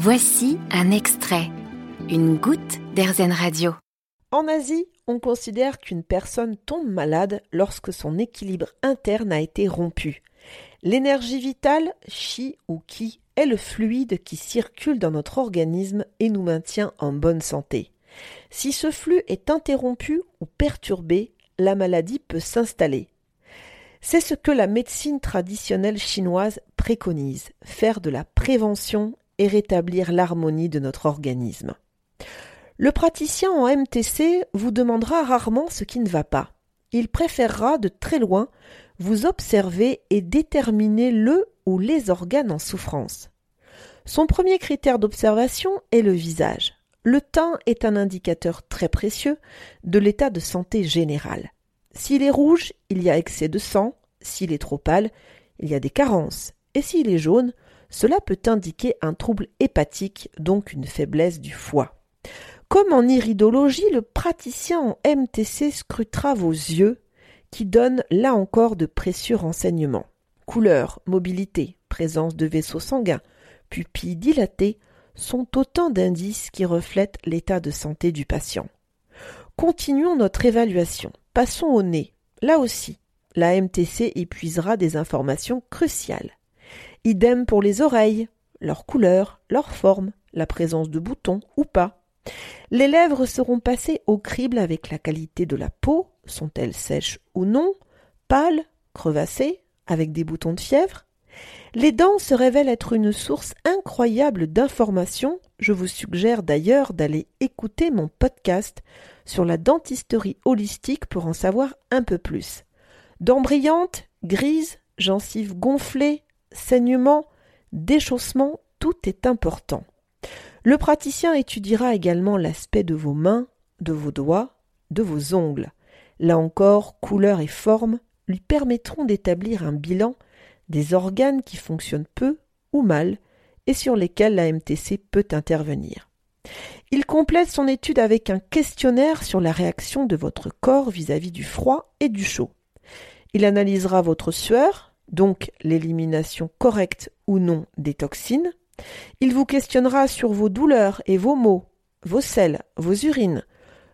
Voici un extrait, une goutte d'Airzen Radio. En Asie, on considère qu'une personne tombe malade lorsque son équilibre interne a été rompu. L'énergie vitale, chi ou ki, est le fluide qui circule dans notre organisme et nous maintient en bonne santé. Si ce flux est interrompu ou perturbé, la maladie peut s'installer. C'est ce que la médecine traditionnelle chinoise préconise, faire de la prévention rétablir l'harmonie de notre organisme. Le praticien en MTC vous demandera rarement ce qui ne va pas. Il préférera de très loin vous observer et déterminer le ou les organes en souffrance. Son premier critère d'observation est le visage. Le teint est un indicateur très précieux de l'état de santé général. S'il est rouge, il y a excès de sang, s'il est trop pâle, il y a des carences, et s'il est jaune, cela peut indiquer un trouble hépatique, donc une faiblesse du foie. Comme en iridologie, le praticien en MTC scrutera vos yeux, qui donnent là encore de précieux renseignements. Couleur, mobilité, présence de vaisseaux sanguins, pupilles dilatées sont autant d'indices qui reflètent l'état de santé du patient. Continuons notre évaluation. Passons au nez. Là aussi, la MTC épuisera des informations cruciales. Idem pour les oreilles, leur couleur, leur forme, la présence de boutons ou pas. Les lèvres seront passées au crible avec la qualité de la peau, sont-elles sèches ou non, pâles, crevassées, avec des boutons de fièvre. Les dents se révèlent être une source incroyable d'informations. Je vous suggère d'ailleurs d'aller écouter mon podcast sur la dentisterie holistique pour en savoir un peu plus. Dents brillantes, grises, gencives gonflées, saignements, déchaussement, tout est important. Le praticien étudiera également l'aspect de vos mains, de vos doigts, de vos ongles. Là encore, couleur et forme lui permettront d'établir un bilan des organes qui fonctionnent peu ou mal et sur lesquels la MTC peut intervenir. Il complète son étude avec un questionnaire sur la réaction de votre corps vis-à-vis -vis du froid et du chaud. Il analysera votre sueur, donc l'élimination correcte ou non des toxines. Il vous questionnera sur vos douleurs et vos maux, vos selles, vos urines,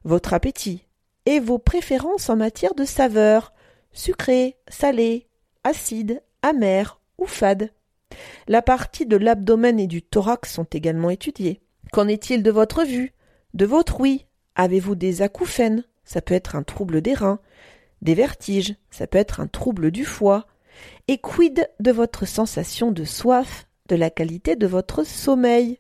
votre appétit et vos préférences en matière de saveur, sucré, salé, acide, amer ou fade. La partie de l'abdomen et du thorax sont également étudiées. Qu'en est-il de votre vue, de votre ouïe Avez-vous des acouphènes? Ça peut être un trouble des reins, des vertiges, ça peut être un trouble du foie, et quid de votre sensation de soif, de la qualité de votre sommeil?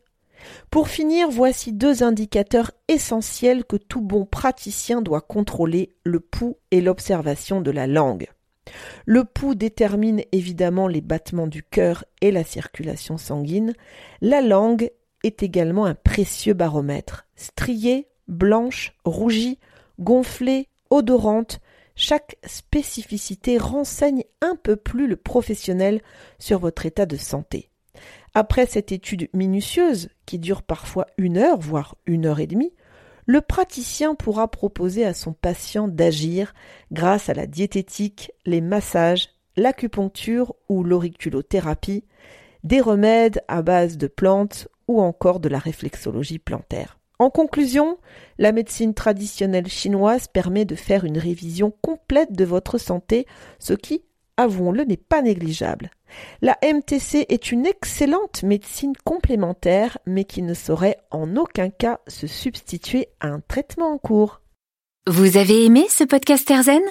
Pour finir, voici deux indicateurs essentiels que tout bon praticien doit contrôler, le pouls et l'observation de la langue. Le pouls détermine évidemment les battements du cœur et la circulation sanguine. La langue est également un précieux baromètre. Striée, blanche, rougie, gonflée, odorante, chaque spécificité renseigne un peu plus le professionnel sur votre état de santé. Après cette étude minutieuse, qui dure parfois une heure, voire une heure et demie, le praticien pourra proposer à son patient d'agir grâce à la diététique, les massages, l'acupuncture ou l'auriculothérapie, des remèdes à base de plantes ou encore de la réflexologie plantaire. En conclusion, la médecine traditionnelle chinoise permet de faire une révision complète de votre santé, ce qui, avouons-le, n'est pas négligeable. La MTC est une excellente médecine complémentaire, mais qui ne saurait en aucun cas se substituer à un traitement en cours. Vous avez aimé ce podcast Erzen?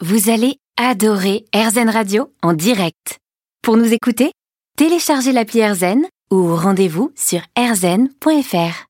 Vous allez adorer Erzen Radio en direct. Pour nous écouter, téléchargez l'appli Erzen ou rendez-vous sur erzen.fr.